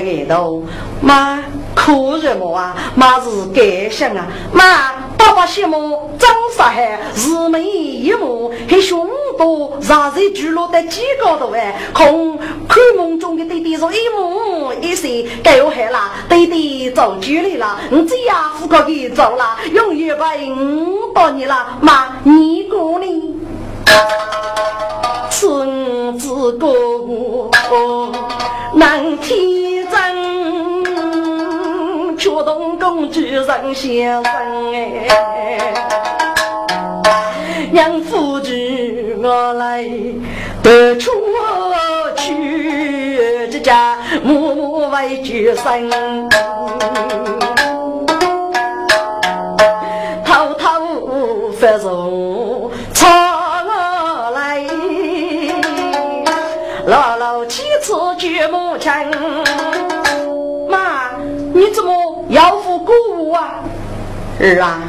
个耳朵，妈哭什么啊？妈是感想啊！妈，爸爸羡慕张沙海日眉一目，还胸多，上在聚落的几高头哎！空看梦中的弟弟说一目一岁，该我害了，弟弟走距离了，你这样不可以走了，永远不应到你了，妈，你过呢？孙子哥哥难天真，却动公主人先生哎，娘夫子我来得出去，这家默默为举身，偷偷发愁。岳母亲，妈，你怎么要付鼓舞啊？儿啊，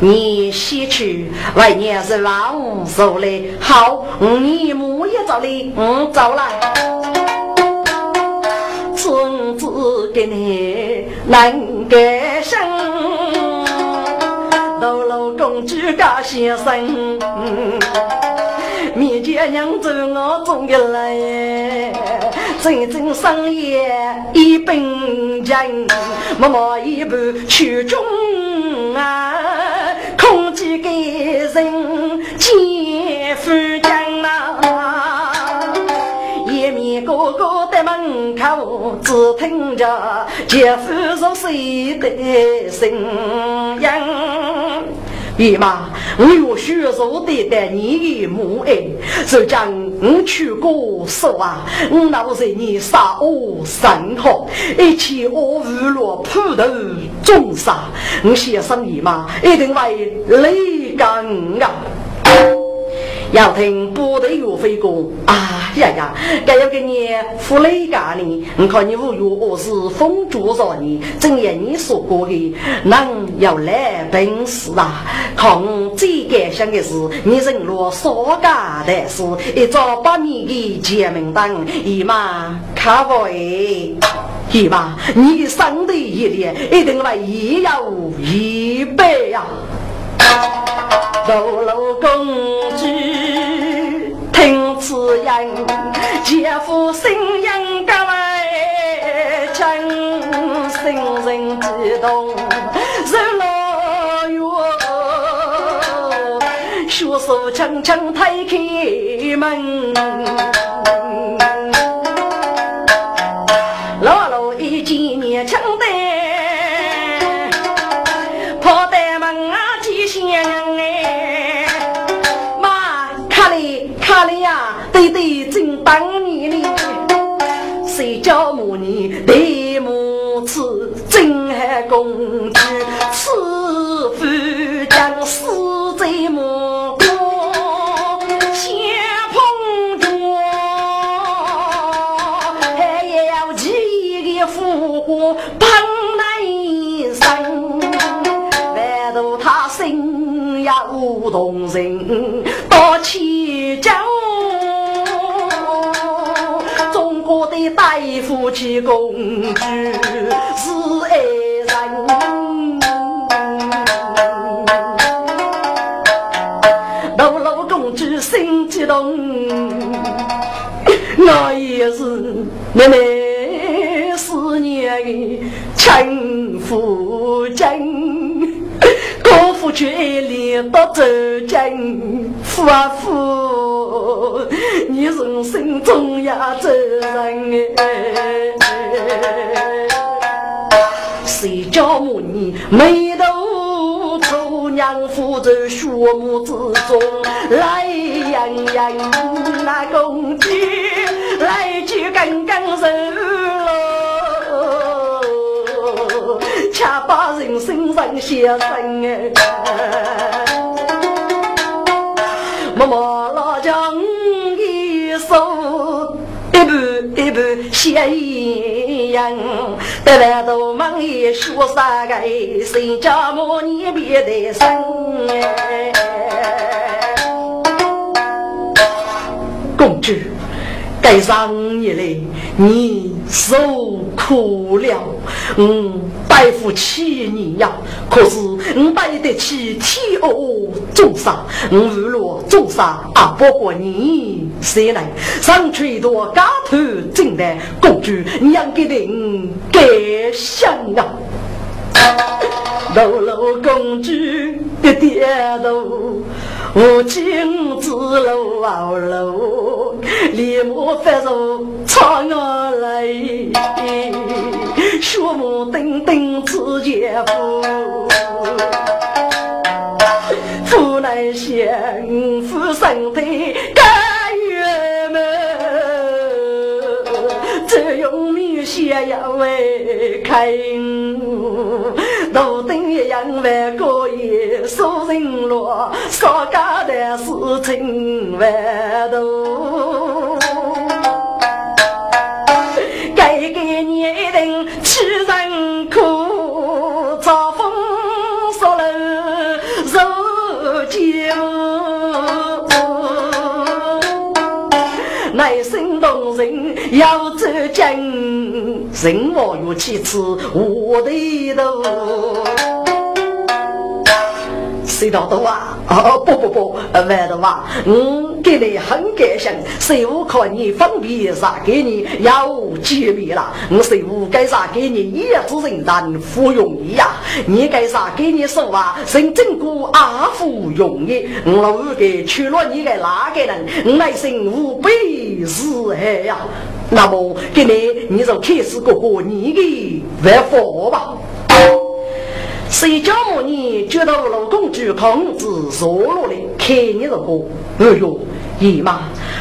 你先去，外娘是王走嘞。好，你母也走嘞，嗯，走了。孙子给你难改生，老老公主高先生。面见娘走我中的来，真正生意一本钱，默默一步曲中啊，空几个人见夫将啊，一面哥哥在门口只听着姐夫说谁的声音。姨妈，我有血肉的待你母爱，就将我去过手啊！我那不是你杀我身后，一切我娱乐普头重杀，我先生姨妈一定会累干啊！要听部队岳飞哥啊呀呀！该要给你付雷干呢？你看你五月我是风烛少年，正言你说过的，人要来本事啊！看最感想的是，你人落少干的是，一早把你的结名单，姨妈看不哎，姨妈你生的一点一定会一有一倍呀！楼楼公主听此言，姐夫心应格外强，心人激动人老哟，血手轻轻推开门，公主，此夫将死在母国先碰着，还要记一个福祸碰难生，难道他心也无动人，到起将。我的大夫妻公主是爱老老公主心激动，我也是妹妹思念的亲夫君。高夫去爱恋到走近，夫啊夫，你人生重要责任哎。叫母你眉头愁，娘夫在血母之中来洋洋，那公鸡来去刚刚熟了。恰把人生上写生哎，默默老将一手一步一步写一样，得来都忙也说啥个？谁家母你别得生？公主。该上你嘞，你受苦了。嗯，拜不起你呀。可是我拜得起天恶众生，我娱乐众生啊，不过你谁来？上去多家头进来，公主娘给定该想啊。楼楼公主的点头。无尽之路啊路，立马翻入长安来，血目登登只见夫，夫难相夫生的甘愿么？只用米线呀为开。头顶一样万个亿，数人落，少家的事情万多。该给你一定吃人苦，遭风扫楼受惊。内心动人要走近，人我有妻子我的头。谁道多啊？哦不不不，外头啊，我给你很感谢，谁无可你方便啥给你要见面了？我谁无该啥给你也只人然服用你呀？你该啥给你说啊？人真过阿服用你，我老五给娶了你个哪个人？我内心无比是爱呀。那么给你，你就开始过过你的万福吧。谁家母女觉得老公主控制弱落的，看你如何，哎呦，姨妈，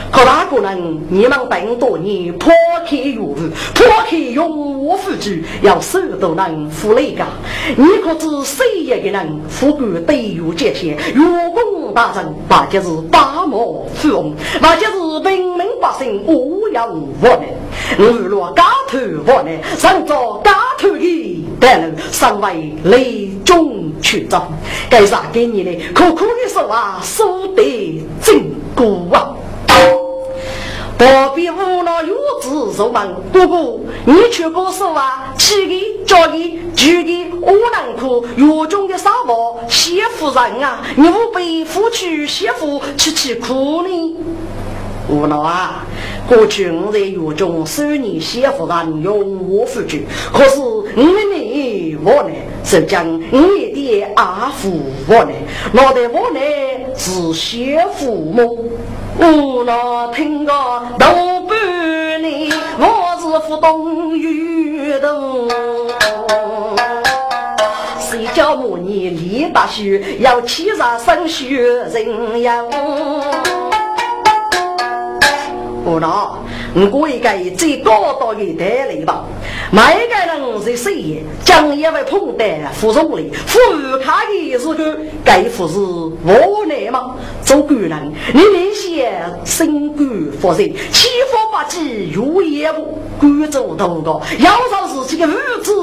可大个人你们本多年破开岳父，破开用我夫君，要手都能扶那个，你可知谁一个人富贵对有这些？岳公大人，那就是大漠富翁，那就是平民百姓无有无能。我若家头无能，上做家头的。但能身为雷中去长，该啥给你呢？苦苦的说话，说得真过啊！何必无奈有子受忙？哥哥，你去告诉啊，七个、叫的、九的，我能哭。狱中的沙漠，谢夫人啊，你不被夫妻媳妇去去哭呢？无奈啊！过去我在狱中收你媳妇人用我夫君，可是你你我呢，是将你的阿父我呢，我的我呢是媳妇母。无奈听个大半年，我是不懂狱头。谁叫我你立大须，要起上生血人呀？不恼，我应该最高大的带来吧。每个人在谁将一位碰得服从里，富卡的是个该服是无奈吗？做官人，你那些身官发人，欺负不起如也不官做多个，要找自己的儿子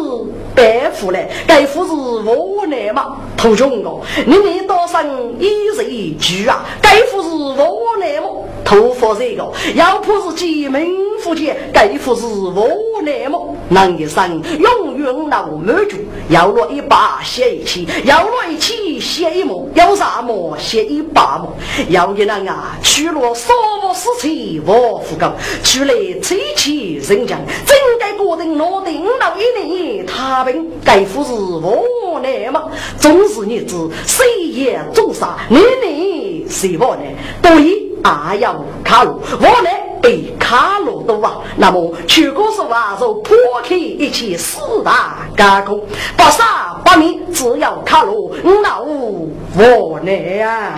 白富来，该服是无奈吗？头穷个，你你多生一日居啊，该服是无奈吗？头发这个，要不是几门夫妻，该服是无奈吗？男一生永远闹满足，要落一把写一起，要落一起写一幕，要啥么写一把幕，要一人啊去了少不死气我富高，去了吹气人将，真该个人落定到一年他病，该服是无奈吗？总是日子谁也总杀，年年谁无奈？对。还要卡路，我呢被卡路多啊。那么全国是话就破开一切四大加工，不杀不灭，只要卡路，那无我呢啊。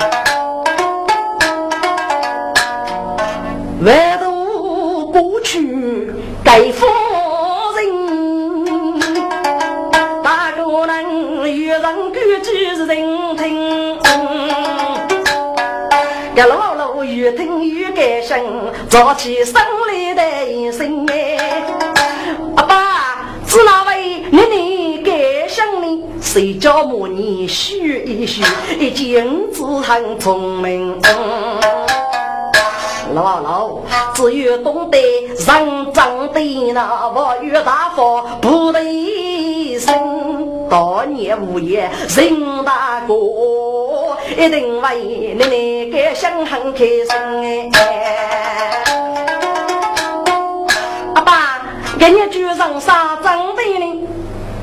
万渡过去该夫人，大个人遇人感激是人听。一路越听越感性，早起生来的一性哎。阿爸，是哪位女人感性呢？谁觉母你修一修，一见五子很聪明。姥姥，只有懂得人长的那佛，越大佛不得一生，多年无言人大哥。一定为你那个想很开心哎。阿爸，给你举上啥长的呢？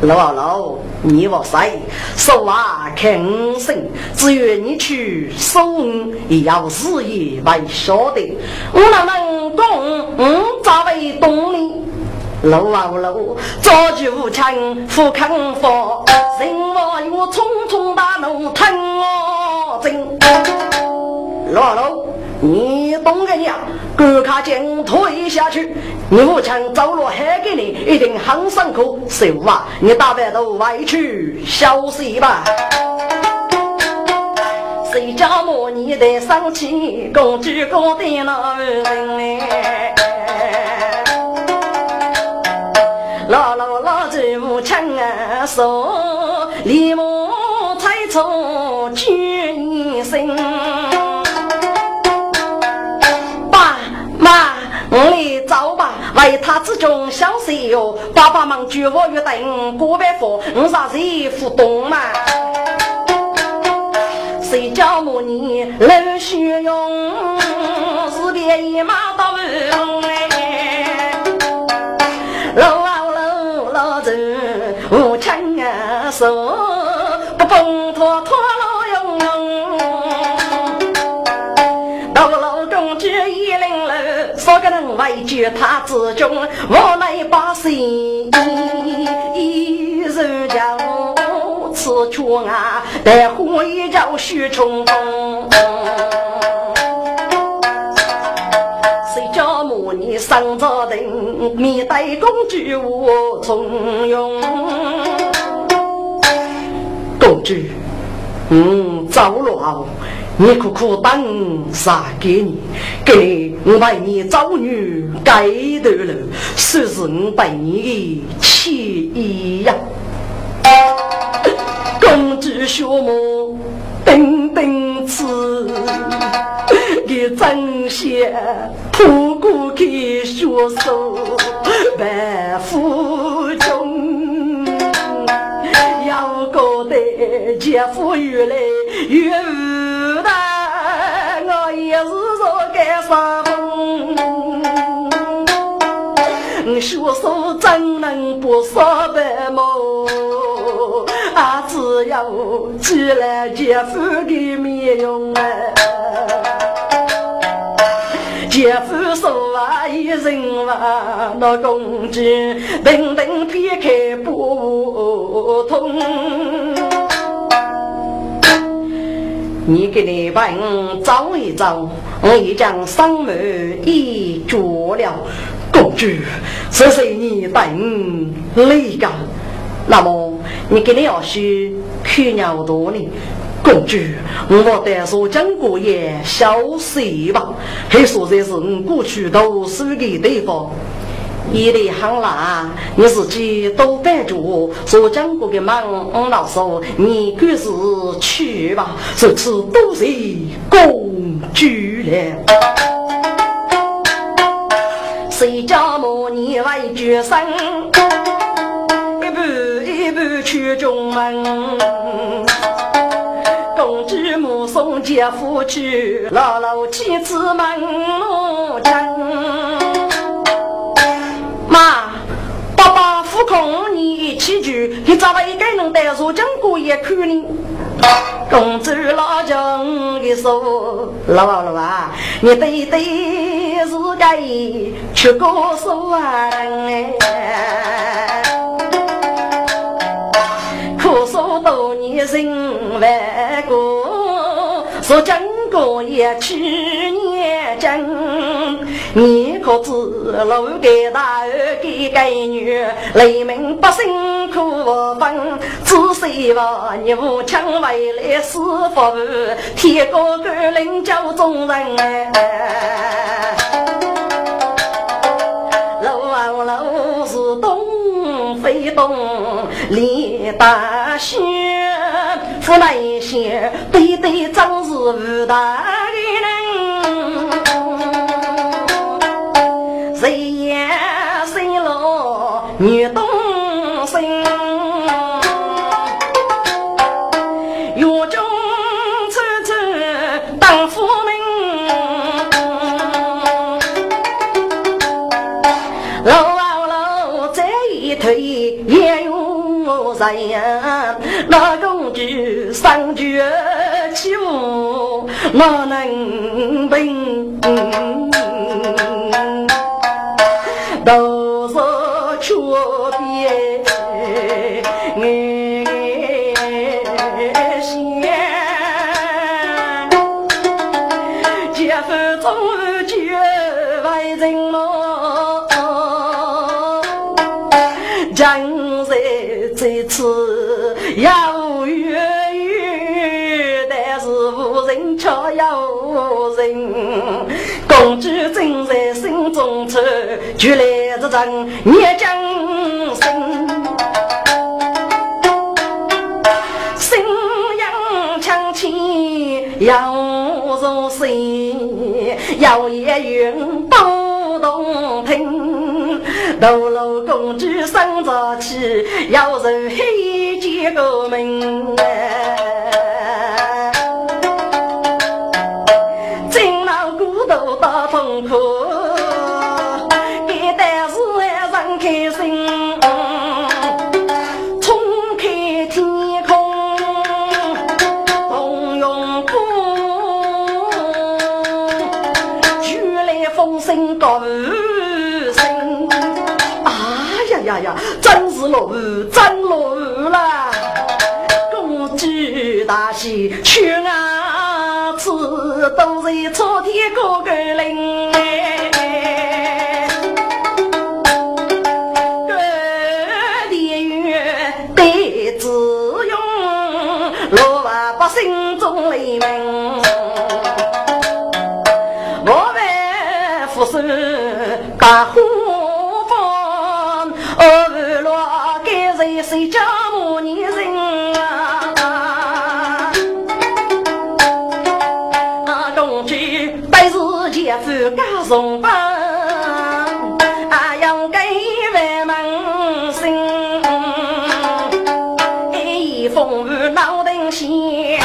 老老，你我谁？说话看声，只愿你去送也要日夜为晓得。我哪能讲？我，咋会懂呢？老老，早就请富康佛，人我我匆匆大怒吞我。老老。你懂个呀？赶卡将推下去，你母亲走路还给你，一定很辛苦。师傅啊，你打扮都外去休息吧。谁家母你的生气，公主公的那人哎。老老老子母亲啊，说李母才出举他之中小事哟。爸爸忙举我约等过百佛，我啥子不懂嘛？谁叫我你冷血用？是别一马到龙哎！老啊老老子无情啊，说为救他之中，我来把心一人叫此处啊，待会一朝须重逢。谁叫母你上朝廷，面对公主无从容。公主，嗯，走了。你苦苦等啥给你？给你我为你找女该头了，算是我对你的情谊呀。公主学母等等次，给真些破过去学手万夫中，要觉得姐夫越来越。说该啥风，学手怎能不说白么？啊，只要记来姐夫的面容啊，姐夫说啊一人话，那公鸡等等撇开不通。你给你问找一找，我已将丧门已绝了。公主，这是你等雷干。那么你给你要去去鸟多呢？公主，我得说讲过也消息吧，还说这是我过去读书的地方。一里行啦，你自己多办主，所讲过的忙，我老说你可是去吧，这次都是公主了。谁家母你为决生，一步一步去中门，公主母送姐夫去，老老妻子门路正。妈，爸爸不空，你一起去，你咋了一个人带入江过夜去呢？公主老将的说：“老老老啊，你对对是该去告诉哎，可说多年人万过，说江过夜去年真。”你可知路给大儿给该女，雷鸣百姓苦分，只希望你无强为来师傅，天高高领教众人哎。路啊路是东非东，李大须。出来一些，对对，真是无大有人。那公主上绝起舞，哪能平？都是缺别爱心，姐夫终绝为人愁，就来这阵孽将生。心阳强起要入心，要也云不动听。斗罗公主生着气，要入黑。结个名，真是落雨，真落雨。大喜去啊，此都是朝天高个灵。谁家母女人。家送饭，啊，要给万门心。一风雨闹登仙，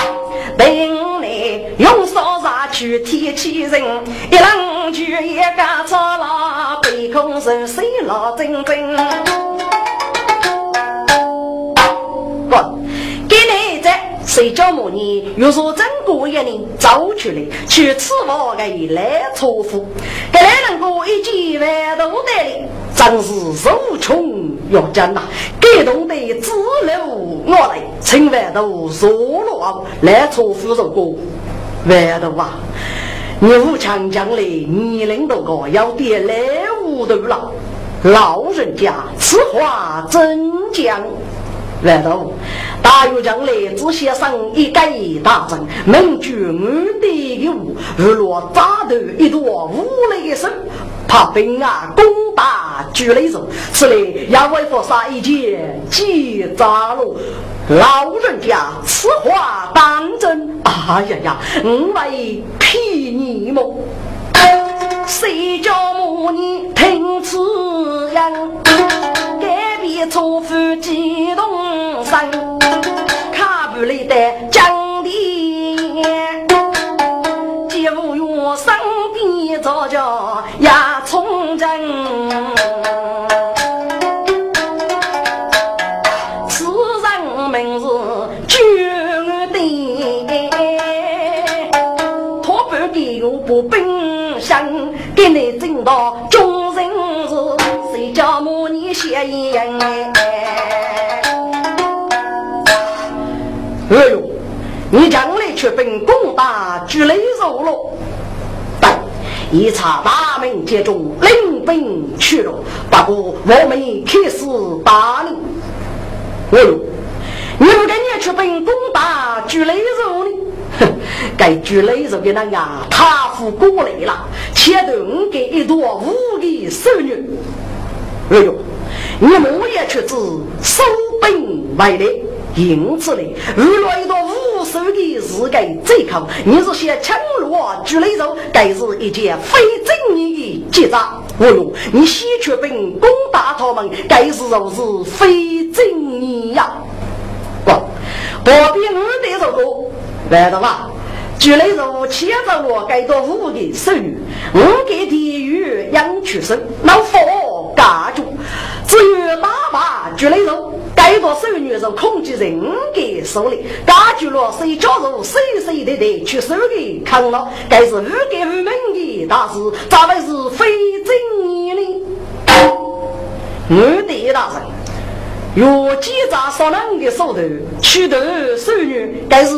等你用扫帚去天气人，一冷就一个操劳，背空手水老真真。谁叫母你又说整个一年走出来去吃饭的来错付，给来人过一几万多的里，真是受穷要艰呐！感动的自流我来，请万都坐落来错付这个万都啊！你武强将来年龄都高，要点来无头了，老人家此话怎讲？万都。大约将来只先生一个大人，能举我的一物，如若扎头一朵无雷声，怕兵啊攻打举雷手，此类要为佛杀一件几扎路。老人家此话当真？哎呀呀，我为骗你么？谁叫母女听此言？改变错付激动声。卡不来的江地，几无用身边早叫压从真。此人名是九弟，托半的又不冰箱，给你整到众人是谁叫母你？哎呦，你将来去本宫打巨雷肉了！对，一查大门接中，领兵去了。不过我们开始打你。哎呦，你不跟你去本宫打巨雷肉呢？哼，该巨雷肉的那呀，他府过来了，且等给一朵无的少女。哎呦，你们也去知收兵外来。因此呢，遇了一朵无数的是个贼寇，你是些强罗举雷手，该是一件非正义的结账。哦哟，你西却兵攻打他们，该是若是非正义呀！不，何必我得这个？来的吧。举雷手牵着我该到五个手，我给地狱养出生，老佛感觉，只有打把举雷手。该多手女是控制人的手里，感觉了谁加入谁谁的的去手的扛了，该是无给无门的大事，咋会是非正义呢？我的大人，若记在少人的手头，取得手女，该是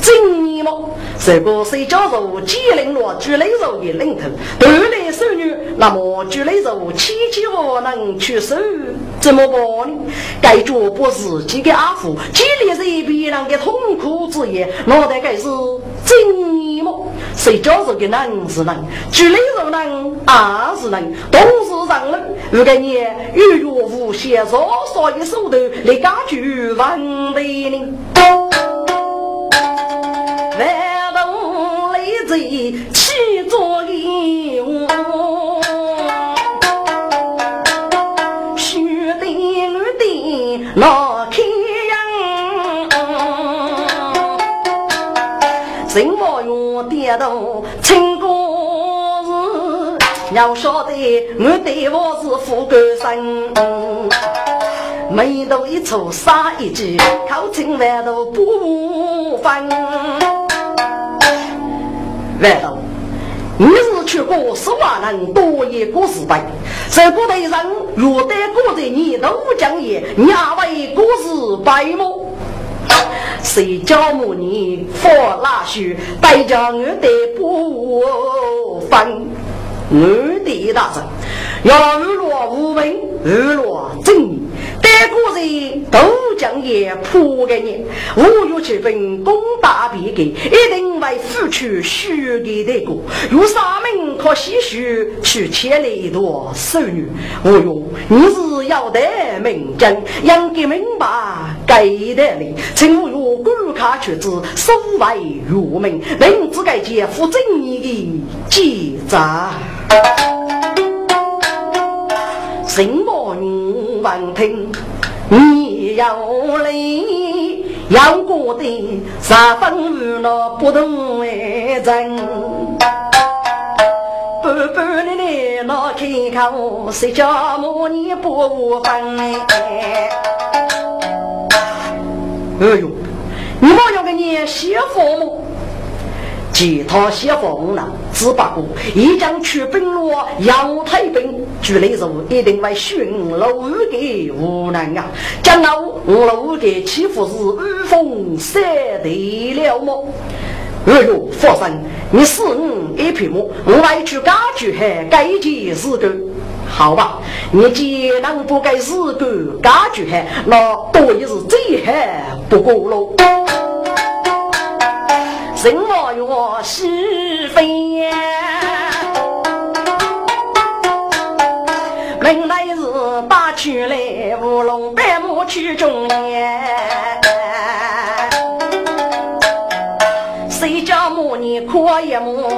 正义吗？这个谁加入吉林罗举雷手的领头，锻炼手女，那么举雷手七七何能取手？怎么办呢？该脚不是几个阿福，激励着别人的痛苦之言，脑袋该是正义吗？谁叫这个人是人，举雷手人也是人，都是人人。如果你与若无限少少的手段来解决问题呢？喂万动雷贼气作一窝。老开阳，人莫用跌倒成功事。要晓得我对我是富贵生，眉头一蹙杀一句，口称万头不分。万头。你是去过十万人多一个时代，这古代人若得过在你都讲也，你还为故事白目？谁教母你佛拉须，代价我得不分？我的大神，要日落无名，日落正义。待个人都将也扑给你，五月七分攻打别个，一定会付出血的代价。有啥门可唏嘘，去千里一朵少女。我哟，你是要得名将，应该明白该的理。请我用观看曲子，收为入门，明知该肩负正义的记载。什么女闻听，你要来，要过的十分无奈不同为人。半半的你那开口，谁叫母你不分？哎呦，你莫要给你媳妇么？其他些方呢？只不过一将去奔落杨太兵，举来如一定会寻路给无能啊！将来路给欺负是御风三得了么？哎呦，佛生，你是我一匹马，我来去解决还该件事个，好吧？你既然不该事个解决还，那多也是最还不过喽。人我哟是非呀，本来是打去来乌龙白马去中年，谁家母你可一母？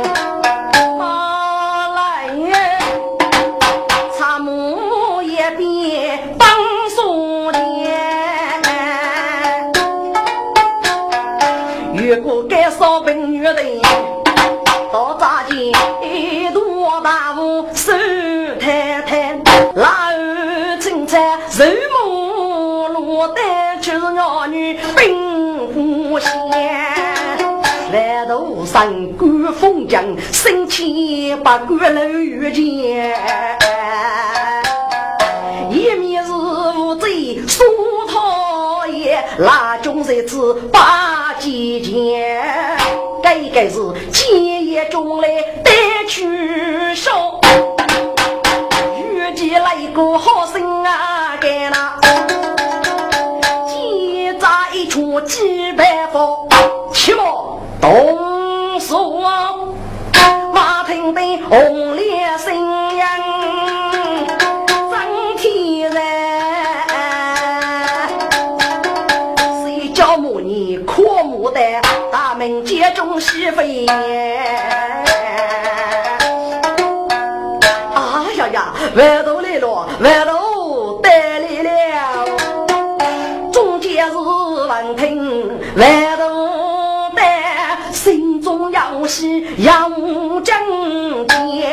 少本女人，到扎间一朵大雾，手太太，拉儿青菜，肉木落单，就是儿女并不贤。来途上观风景，身前把关楼遇见，一面是乌贼苏讨厌，拉中在此把几件。该该是今夜中来得取手，遇见来个好生啊！该那几扎一出几百方，起码动手啊！马听得红门接中西飞。啊呀呀，万头来了，万头带来了，中间是闻听万头带，心中要喜杨正杰。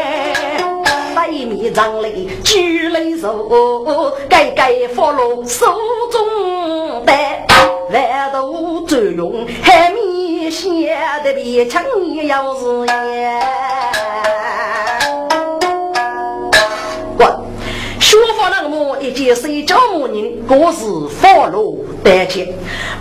一面长泪举泪手，盖盖佛罗手中戴，万头转用海面写的比枪也要是也。说法那么一件谁叫母人，各是佛罗丹前，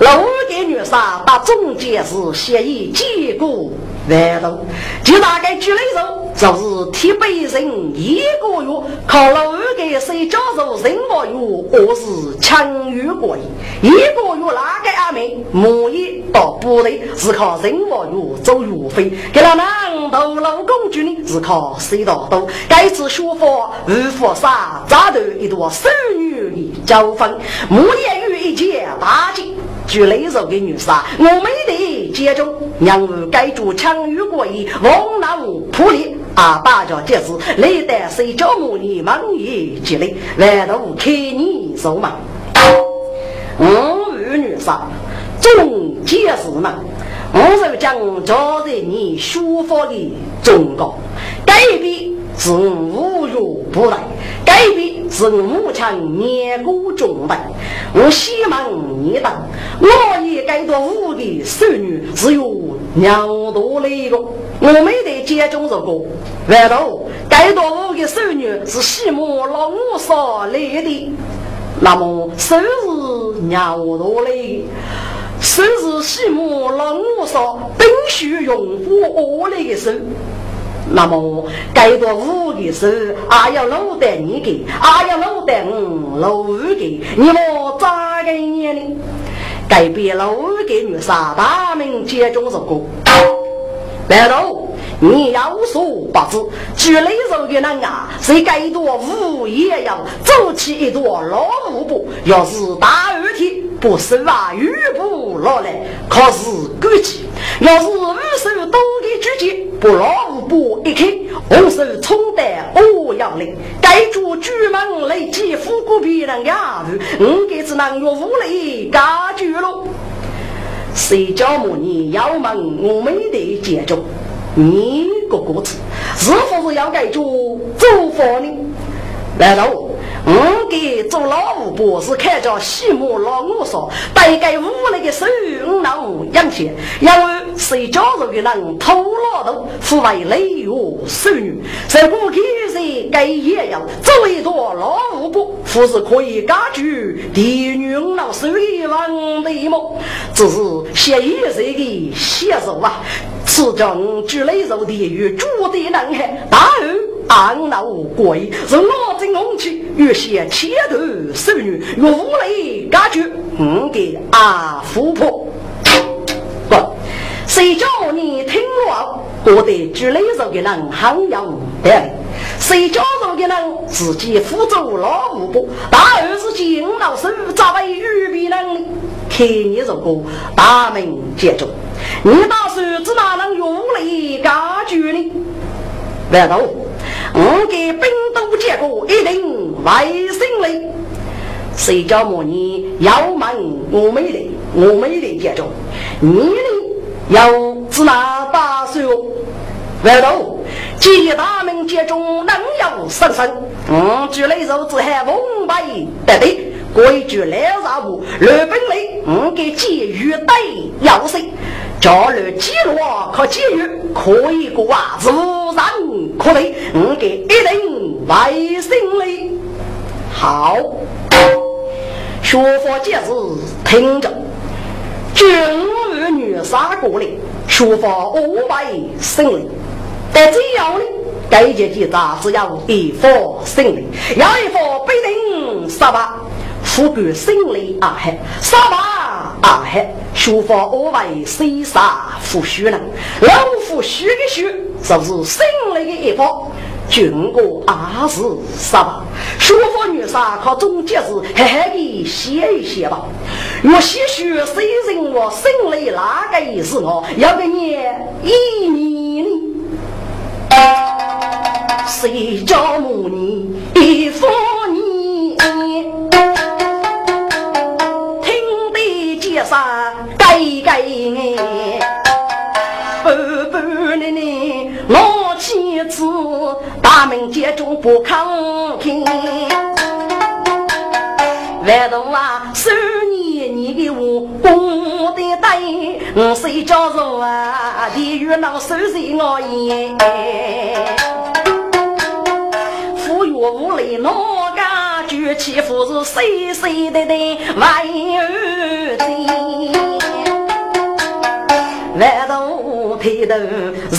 老的女杀把中间是协议结果。难道就大概举来说，就是铁背人一个月靠老二给谁教授任何月，我是强于过一个月哪个阿妹木一到部队是靠任何月走月费，给那男头老公举呢是靠谁到多？该次学佛无佛杀，扎头一朵少女的交锋，木叶与一件大吉。举雷手的女杀，我没得接中，让我该住强于过一，王南普里啊！大家皆是雷得谁叫母你忙也积累，万都开你手嘛。我与女杀，总皆是嘛。我是将教在你书法的忠告，改变是无入不来。改变是母亲年过中代，我希望你当我也该做五的孙女，只有娘多了一个，我没得接中这个。外头该做五的孙女是西母老五所来的，那么生日娘多了，生日西母老五所必须用我来的手。那么，该多五的事，还要老得你给，还要老得我老给，你莫咋个念呢？该变老给女杀大名接中是个，来喽！你要说不知，举雷手的人啊，谁该多五也要走起一朵老五步，要是大二天。不是啊，雨不落来，可是估计要是五手多的之间，不老五步一开，红手冲得欧阳来，盖住朱门来接富贵别人家务，我该只能用武力解决了。谁叫母你要问我没得解决？你个个子是否是要改做做法呢？难道？我给做老五伯是看着西木老五说，带给屋里的手五能养钱，因为谁家族的人偷老头，父为累月收女，在不给谁该也要做一朵老五伯，父是可以解决地女老水王的么？只是写一岁的写手啊，此中举雷肉地狱主的男孩，大儿。安老贵，是我真勇气，越写前头少女，越无力感觉，五给阿富婆。谁叫你听我？我得举雷手的人很有道理。谁叫我的人自己辅助老五婆？大儿子见老师咋为预备能力？看你这个大门接住，你打算子哪能用力感觉呢？难道？我给兵都结果一定为胜利。谁叫我你要问我没来，我没来接住。你呢有只拿打算？外头几大名接中能有生生。嗯，举来手只喊翁白得的，规矩来啥步？日本里我给几鱼带要谁？家里记录可节约，可以过啊，自然可得。我给一定为胜利。好，学佛戒指听着，君儿女杀过来，学佛五百胜利。但这样呢，该节记杂是要一方胜利，要一方必定杀吧。富贵胜利啊嘿，杀吧啊嘿，学佛我为谁杀富虚人？老夫虚的虚，就是胜利的一方。军国二是杀吧，学佛女杀靠中间是嘿嘿的写一写吧。我些许谁人我心里哪个意思我要给你一年呢？谁叫母你一夫你？听得街上该该哎，不不呢呢，老妻子大门街中不抗听。万东啊，十年你的我功德大，我谁叫做啊？地狱能收拾我也？富裕无力，哪家举起斧子，谁谁的的万有的。万东抬头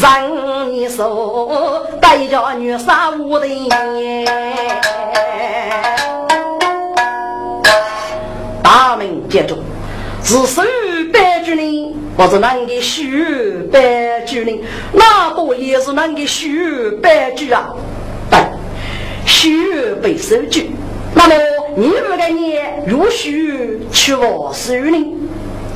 让你说，带着女杀我的。大名接中，是手百举人，或是能给手百举人，那多也是能给手百举啊！对，手被收举，那么你不该你如许去我手呢？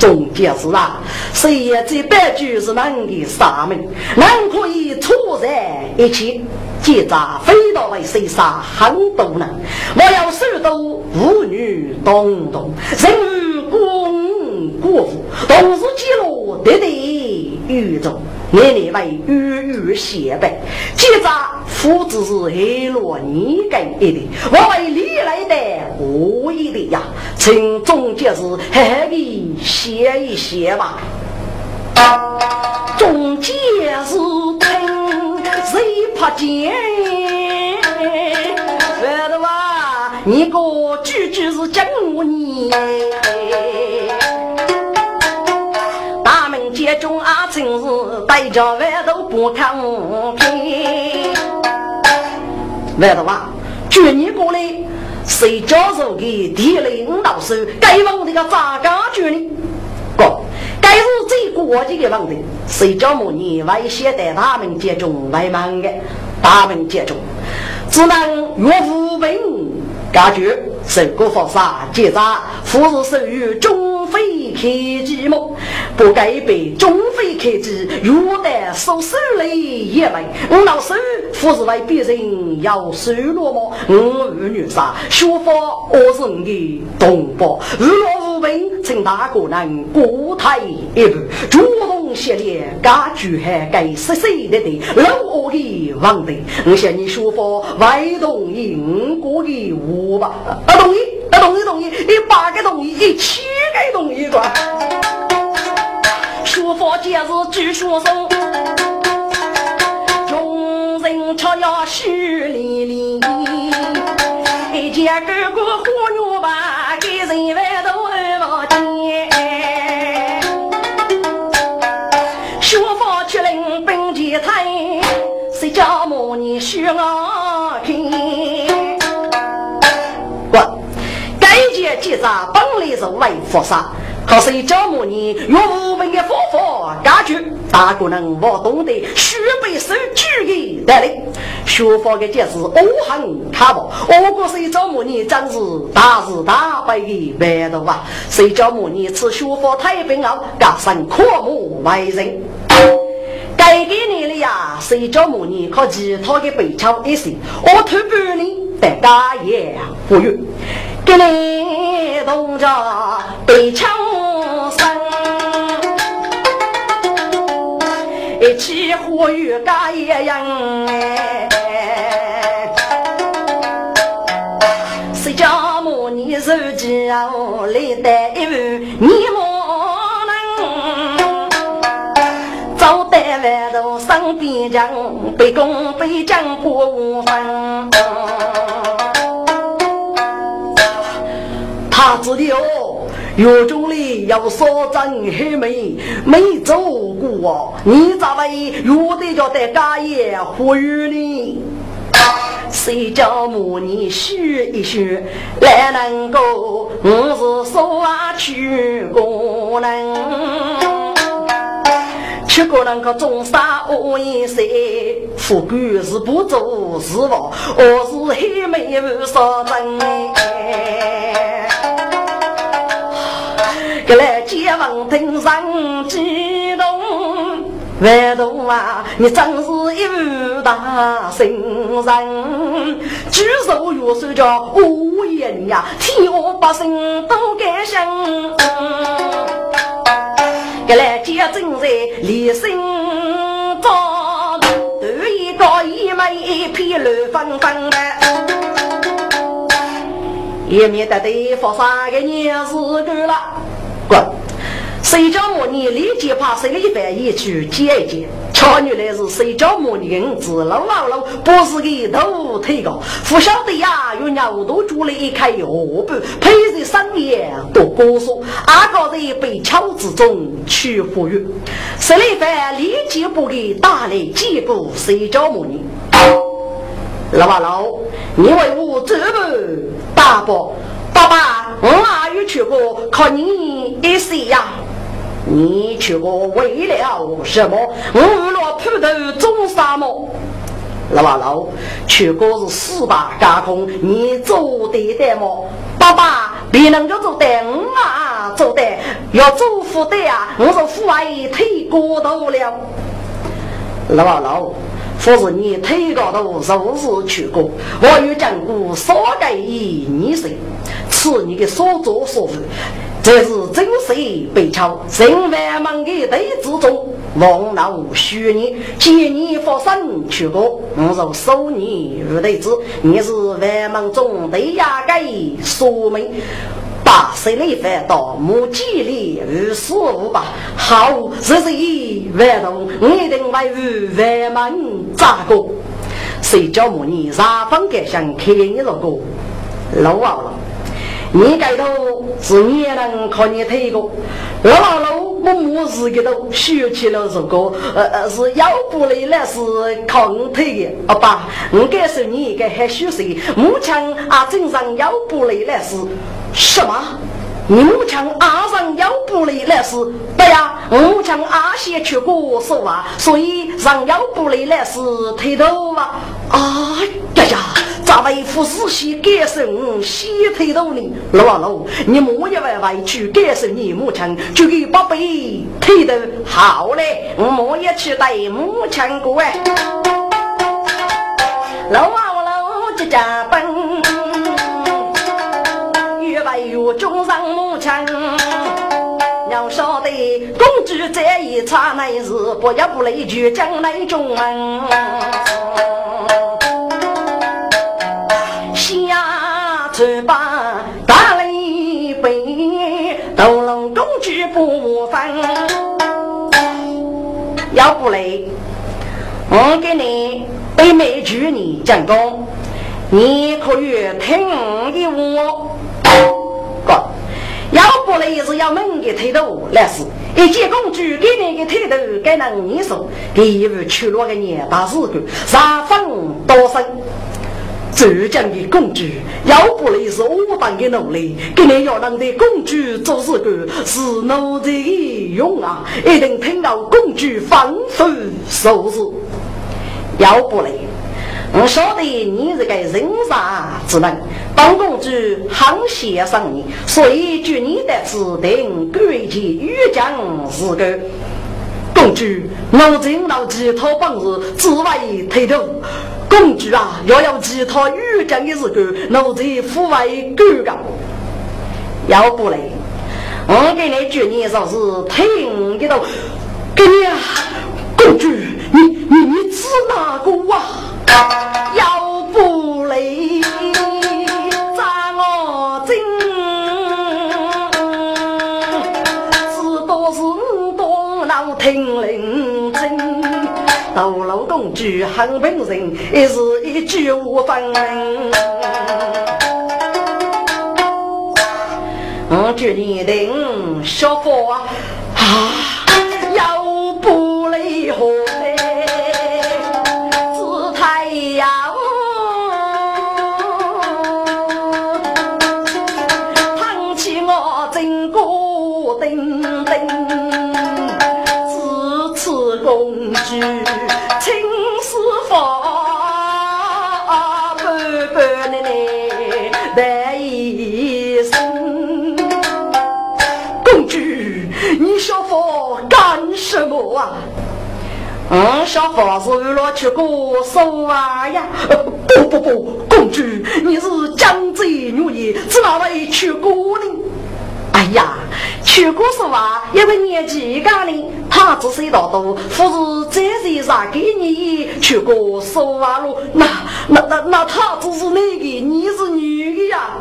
总结是啊，谁也这百举是能给杀命，能可以错在一起。结扎飞到为谁杀很多人，我要手都妇女动动，人与公国父，同时记录得得宇宙，年年为日日写白。结扎父子是黑罗你给的，我为你来的无意的呀，请总结是嘿嘿的写一写吧。总结是听谁怕见？觉得哇，你个句句是讲我你。大门街中啊，真是带着万都不看平。外头哇，据你过来，谁教授给地雷五道手，该往这个咋家去呢？哥。该是最关键的问题，谁叫母你外写在他们接中外忙的，他们接中只能岳父本感觉受过佛杀结扎，父是属于中非科技么？不该被中非科技若得受手里也来。我老师父是为别人要收落么？我儿女啥学佛我是你的同胞，如若无本，请大哥能过台一步，主动协力，家具还该实实的的老我的王的。我向你说法，外同意我的我吧。同意，同意，同意，一八个同意，一千个同意，吧。书法今日举书送，众人瞧要许礼礼，一见哥哥虎女吧，给人万都二千。书法去领本节台，谁家母你许我听？记着，本来是为佛杀，可是一教母你用无本的方法解决，大个人我懂得须被受举的带领。学佛的就是恶行卡不，我国谁教母你真是大是大败的万头啊！谁教母你此学佛太平奥，加上阔目为人。该给你了呀！谁教母你靠其他的背枪一些，我偷半年得大也不语。给你同着背枪声，一起呼吁家一样哎。谁家母你手机啊，来带一碗你莫能，早带外头上边疆，背弓背将过五分。他知道狱中里要说真黑妹没走过，你咋会有的叫在家业呼吁呢？谁叫母你学一学来能够？我是说啊，去过人，去过人可种啥恶一些？富贵是不做是吧？我是黑妹不说真。格来解放听上激动，万度啊，你真是一位大圣人，举手月手叫无言呀，天下百姓都感想。格来解正在立身中，头一个一眉一片乱纷纷的。也免得对发生个年事干了，滚！谁叫我你立即把谁里饭一去接一接？瞧原来是谁叫我你银子老老老不是个头推高，不晓得呀？有牛都煮了一开河不配在深夜多高说，阿个人被桥之中去富裕，谁里饭立即不给打来几个谁叫我你？老八老，你为我这么大伯，爸爸，我也有去过？靠你一岁呀！你去过为了什么？我为了普头种沙漠。老八老，去过是四大加工，你做得的吗？爸爸，别人就做得，我啊做得，要做副的啊，我是副外推过头了。老八老。或是你腿高头如是去过，我有讲过少给一你岁，此你的所作所为，这是真实被敲，人万忙的队之中，望老许你，见你发生去过，我就收你入队子，你是万忙中对压该说明。把谁来翻到木吉里二十五吧？好，这是一万动，一定为五万门咋个？谁叫母你啥方格想看你这个？老啊了，你盖头是你能靠你推过？老老老，我母子给都学起了这个，呃呃，是腰部的那是靠你推的。阿爸，我该说你应该还学谁？目前啊，正上腰部的那是。什么？你母亲阿上腰部的那是对呀？母亲阿先去过手啊，所以上腰部的那是推头啊！啊呀呀！咱们夫士先感受先推头呢？老啊老，你莫一外外去感受你母亲，就给宝贝推头好嘞！我莫也去带母亲过哎！老啊老，这家奔。有中上母亲，要晓得公主这一刹那是不要不累就将来中门。下去吧，大雷悲，斗龙公主不分。要不累，我给你北美句你讲功，你可以听的我。要不来是要门的推头，那是一见公主给你个推头，该能你说，给一位去落个年大事故，杀分多生。浙江的公主要不来是我当的奴隶，给你要让的公主做事故是奴才的用啊，一定听到公主吩咐收拾。要不来。我晓得你是个人傻之人，当公主很欣赏你，所以据你的指定，规矩御将是个公主。我真到其他本事，只为抬头。公主啊，要有其他御将的时候，我在府外干干。要不嘞，我给你举你说是听的头，给你啊，公主，你你你指哪个啊？要不来扎我针，只多是多闹听铃声。道路公主很本人，也是一句无分。我决定说话什么啊？嗯，小佛是为了去过手啊呀？不不不，公主，你是江浙女爷，怎么会去过呢？哎呀，去过手啊，因为年纪大了，他只是一道道，不是这些啥给你去过手啊喽？那那那那他只是那个，你是女的呀？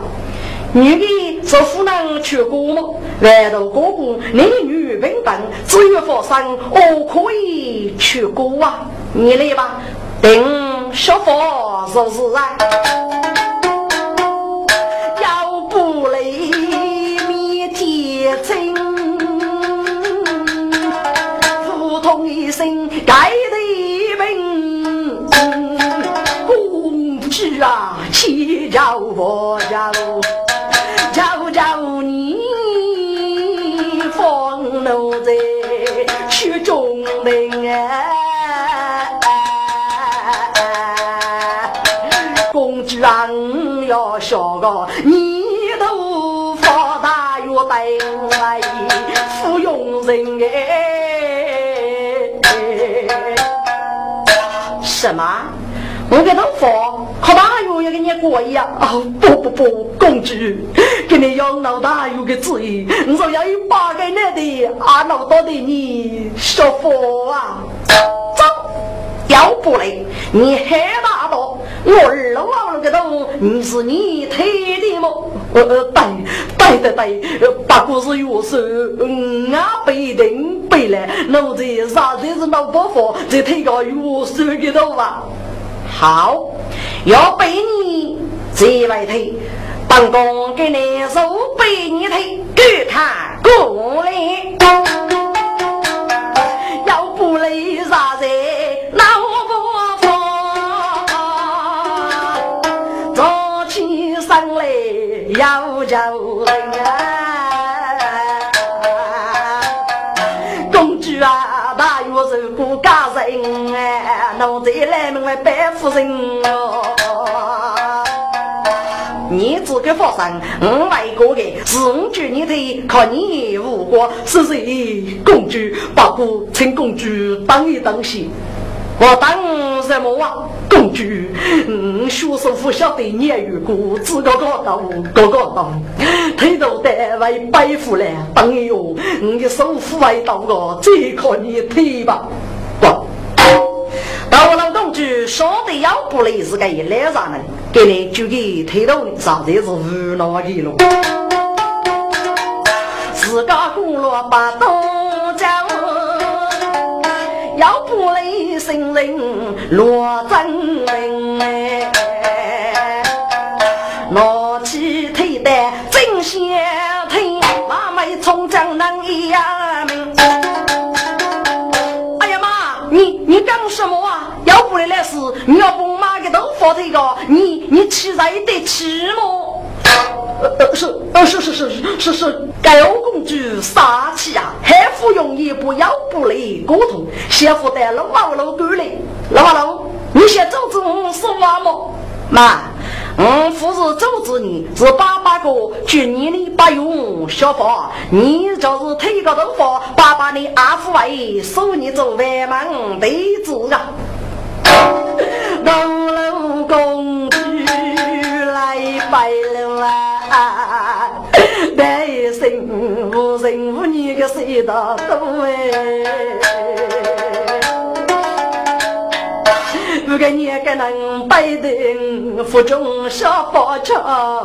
女的是夫人娶过吗？外头哥哥男女平等，只有发生我可以娶过啊！你来吧，等小佛是不是啊？公主啊，要晓个你都发大又白，芙蓉人哎！什么？我给他发？好大哟，要给你过一样哦！不不不，公主，给你养老大有个主意，你说要一八个男的，俺老多的你说佛啊！走，要不来，你还大道，我二老王那个头，你是你推的吗？呃呃，对对对对，不过是有时嗯啊不一定背来，老子啥子是老伯父，这推个有手的头啊！好。要背你这来推，本宫给你手背你推，给看过来。要不来啥子，要叫人啊，公主啊，大约是不家人哎，奴才来门来拜夫人哦。你这个佛山，我外国的，是五句你的，靠你无过，是谁？公主，不过请公主当一当心。我当什么啊？公主，嗯，学生不晓得你也有过，自个个当，个个，推头单位背负了，当一哟，你的手扶为到个，最靠你推吧。到了公主说的要不来是个一来上人，给你就给推到的，实在是无脑的了。自家公路把东江，要不来新人罗真人哎，拿起推担真想推，妈妈从江南一样哎呀妈，你你干什么啊？要不来来是，你要不妈个都发这个，你你吃在得吃么？呃是呃是是是是是，高公主杀气啊，还服用一部要不来沟通，先负担了毛老狗嘞，老老，你先走走说话么？妈，嗯，不是阻止你，是爸爸个军你的不用小法，你就是推个头发，爸爸的阿父为收你做外门弟子啊。老老公主来拜了啊！但生无人无女个谁大多哎？不给你个能拜的府中小宝车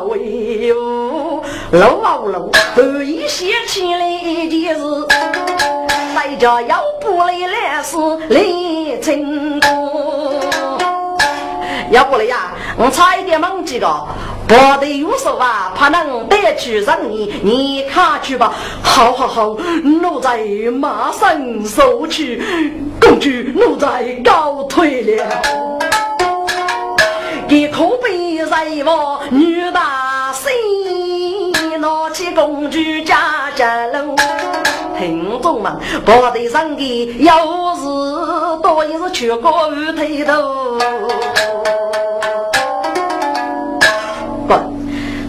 为伍，老老后一想起来一件事，来家要不来来是来成功。要过来呀，我差一点忘记了，不得有手啊，怕能带去让你，你看去吧。好好好，奴才马上收去。公主，奴才告退了。给可悲在我女大生，拿起公主家家楼。听众们，不得上的要是多一是全国鱼头头。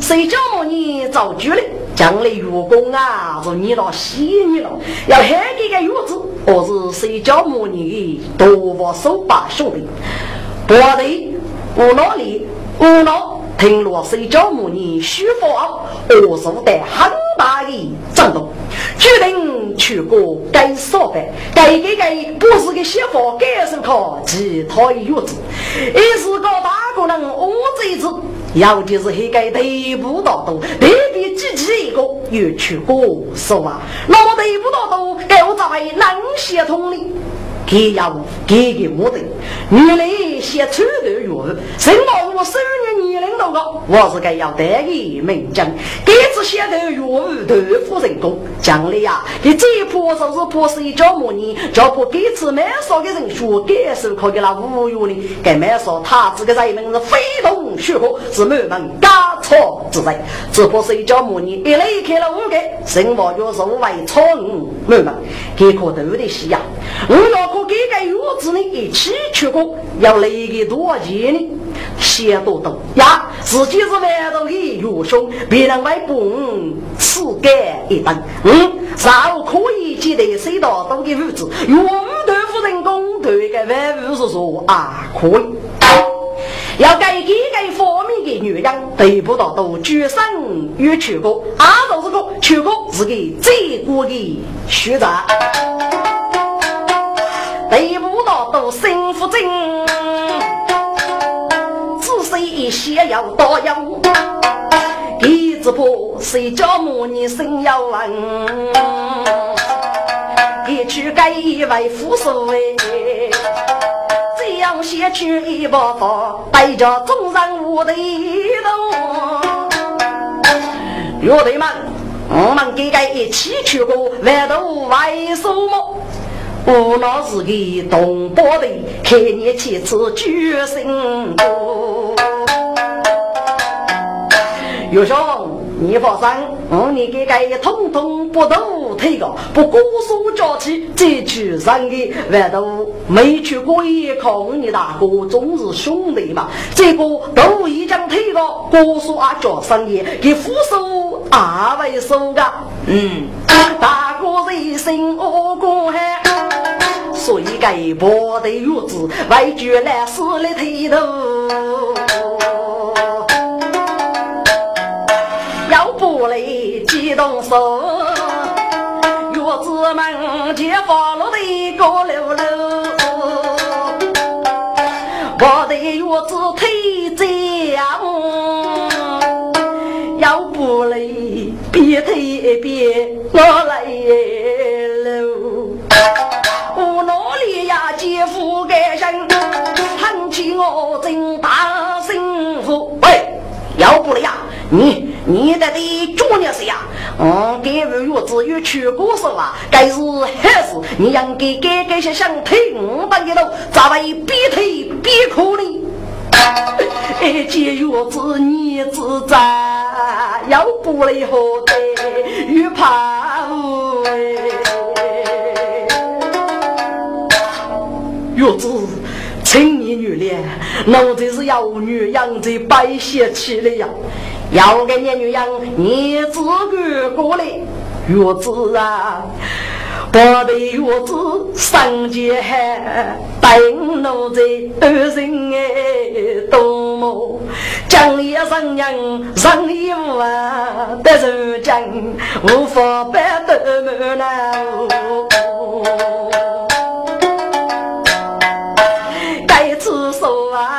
谁叫我你造句嘞？将来员工啊，是你了洗你了，要喊这个月子，或是谁叫母女多我手把兄弟，不对，无脑里我老。听罗谁叫母女虚发，我受得很大的震动，决定去过该所办。该给该不是个媳妇，该是靠其他的月子，而是个大个人我这一子，要的是黑盖得不到多，特别积极一个又去过是吧？那么得不到多，该我咋会能协同呢？给要给给我的，女人先出头月，什么我生日年龄多高，我是该要得意名将，给次先头月豆腐人工，将来呀，你这一破就是破是一叫么呢？叫破给次买少的人说，给手可给那五月呢？该买少他这个人们是非同小可，是满门家错之人，只不是一叫么呢？一来开了五个，生活就是为错误满门，给可都得需呀，我要。我给个月子呢，一起去过，要来个多少钱呢？钱多多呀，自己是外头的月兄，别人外帮吃干一顿。嗯，然后可以记得谁到多的物资？用豆腐人工对个外务是说啊，可以。要给给个方面的女人得不到都举身与去过，啊，都是个去过是个最过的学者。得不到都幸福真，仔细一些要多要，一直不谁叫母你生要问，一去该一位富庶哎，这样写去一把刀，带着众人无的头，乐队们，我们给该一起去过外头为什么？我老是个东北的，开年几次举行过。岳兄，你放心，我你给个通通不都退个，不过说交起，再去上个外头没去过一趟，你大哥总是兄弟嘛。这个都已经退个，过说啊叫生意，给副手二位收个。嗯，大哥一心我过海。所以该破的月子，为绝来死了头头。要不来激动手，月子们就放了的高溜溜。我的月子腿这要不来别腿别我来喽。我哪里呀？姐夫该生，喊起我真大幸福。喂，要不了呀？你你在的做孽事呀？嗯，给我月子有去过是吧？该是还是你应该改改些想听的路，咋会边推边哭呢？哎，姐月子你自在，要不了何得又怕哎。月子，青年女恋，老子是要女养在白血气里呀！要个年女养，你自个过来。月子啊，我的月子上街喊，等老子二人哎，多么将一生人上衣服啊，得如今无法摆多么难。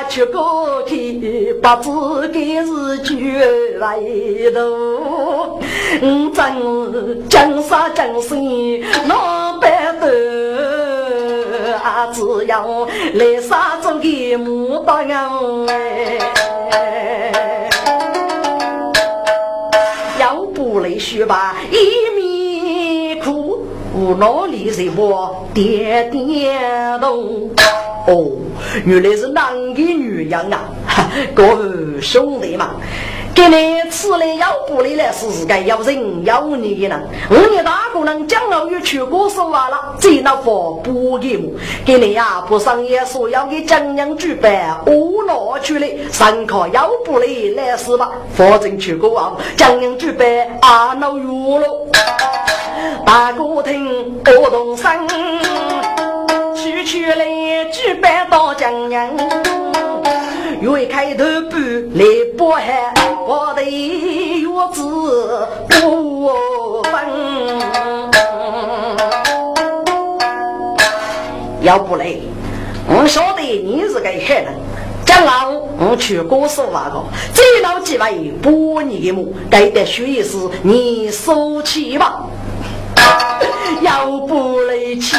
去过去，不知该是去外头。我真江山江山老白头，啊，只要来杀做个牡丹哎。要不来学吧，一面哭，我脑里在我点点头。哦，原来是男的女人啊！各位兄弟们，给你吃了要不来了，是该要人要你的呢。我你大姑娘将要有去过手完了，这那佛不给我，给你呀不上也说要给江阳举办，我拿去了，上课要不来来是吧？反正去过啊，江阳举办啊闹热了，大哥听我动身，去来举办到江阳。月开头不来不寒，我的月子不分。要不来，我晓得你是个狠人。将来我去过手那个，这老几位不你的母，该得学是你收起吧。要不来去。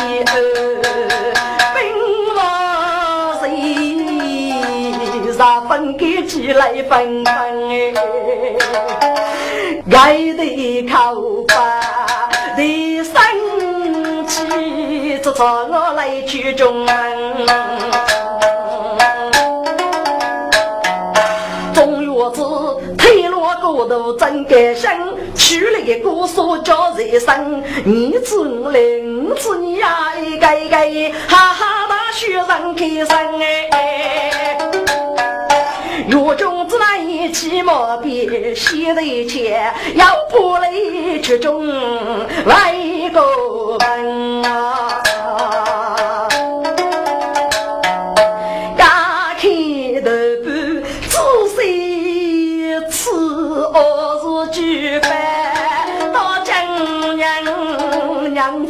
啥分给起来分分哎，爱的口吧的生气，这朝我来去中门。中月子推落骨头真感心，娶了个姑嫂叫人生，你子我来，我子你呀一个一个，哈哈大学生开生哎。若中子那一起毛笔写的钱，要不来曲中来个本啊！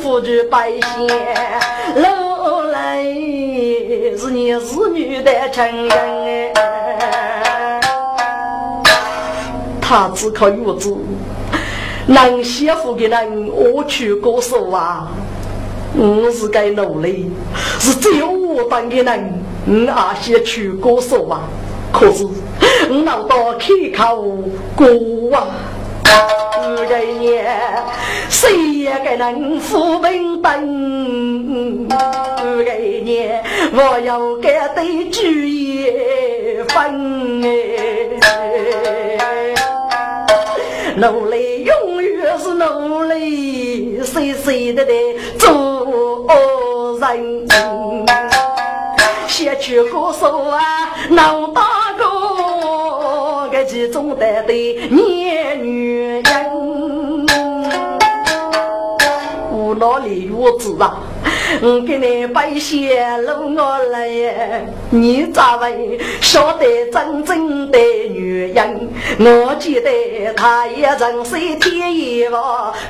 夫的百姓，老来是你子女的成人哎。他只靠月子，能媳妇的人我去过手啊！我是该努力，是只有我当的人，我阿先去过手啊！可是我老到开口过啊！这一年谁也给能扶贫等？这一年我要给对主一分哎！努力永远是努力，谁谁的的做人。先去歌手啊，闹大其中的的年女人，无脑里我知啊。我给你摆些路我来，你咋会晓得真正的女人？我记得她也曾是天衣服，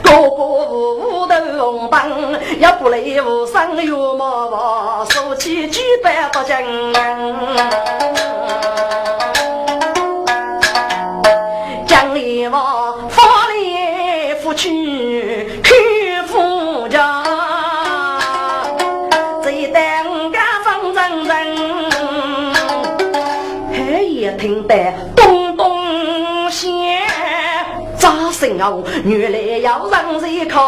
个个屋头红灯，也不来无声月毛毛，说起举办不讲。望发来夫去去夫家，这代五家方人人，还也听得咚咚响，咋声哦，原来要让人看。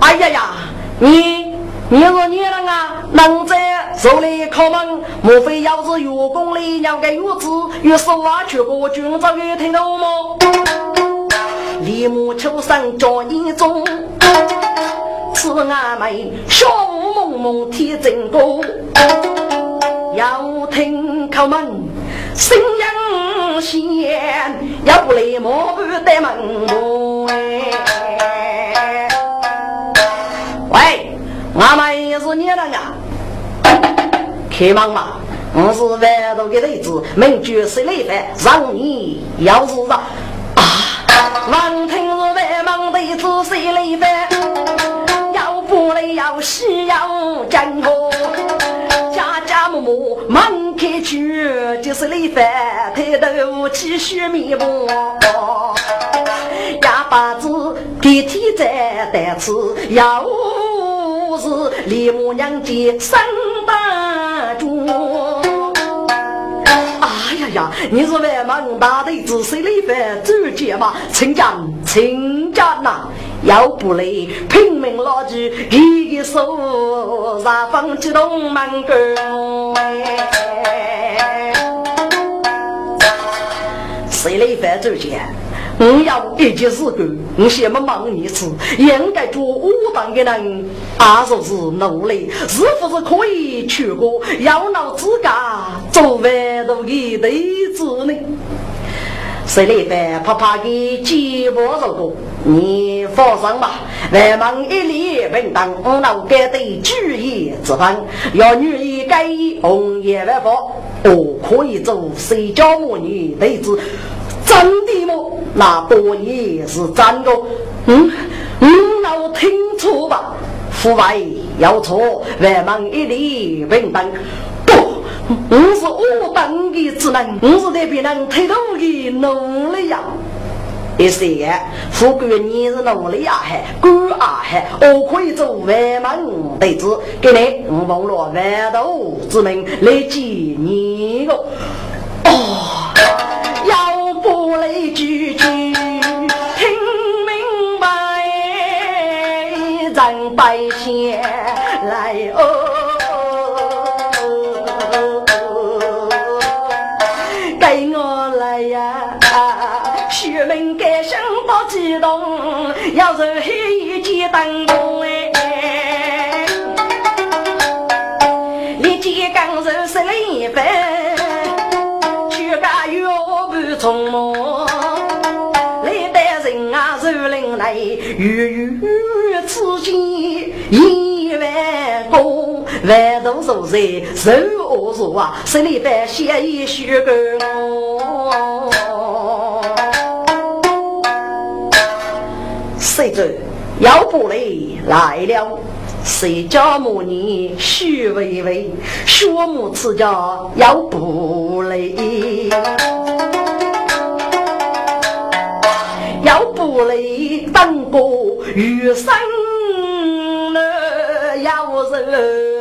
哎呀呀，你你是你人啊，能在？手里敲门？莫非要是月宫里两个月子，月是挖去过军早有听到吗？立马出声叫你中。是阿妹，小雾蒙蒙天正高，要听叩门，声音响，要不来莫不得门哎。喂，阿妹是你人啊？开门嘛！我是万多的头子，名绝是雷饭，让你要是让啊！闻听是万忙弟子是雷饭。我来要西洋江河，家家户户门开去，就是累饭抬头继续面目。哑巴子天天在担吃，要是李母娘的生大你是万忙大的仔细累饭，走街嘛，请讲请讲呐。要不累，拼命拉住一个手，杀方激动门口。谁来犯周钱？我要一件事干，我先么忙一次，应该做武当的人，阿说是努力，是不是可以去过？要闹自家做万度的弟子呢？谁来犯怕怕的寂寞受过？你放心吧，万忙一力平等，我老该对举业之分，要女一该红颜万佛，我可以做谁家母女弟子。真的吗？那多年是真的。嗯，嗯，那我听错吧？父外要错，万忙一力平等。不，我是我当的只能，我是在别人推动的努力呀。第三，富贵你是努力呀，还官啊，还我可以做万门弟子，给你我奉了万道之命来接你哦。哦。要不来句句听明白，让百姓来哦，给我来呀！学民改心不激动，要是黑一记灯来，郁郁此间一万功，万众所在受恶说啊，十里半写一许个我。谁知要不来来了，谁家母女许微微，学母此家要不来。要不来等过余生呢？要人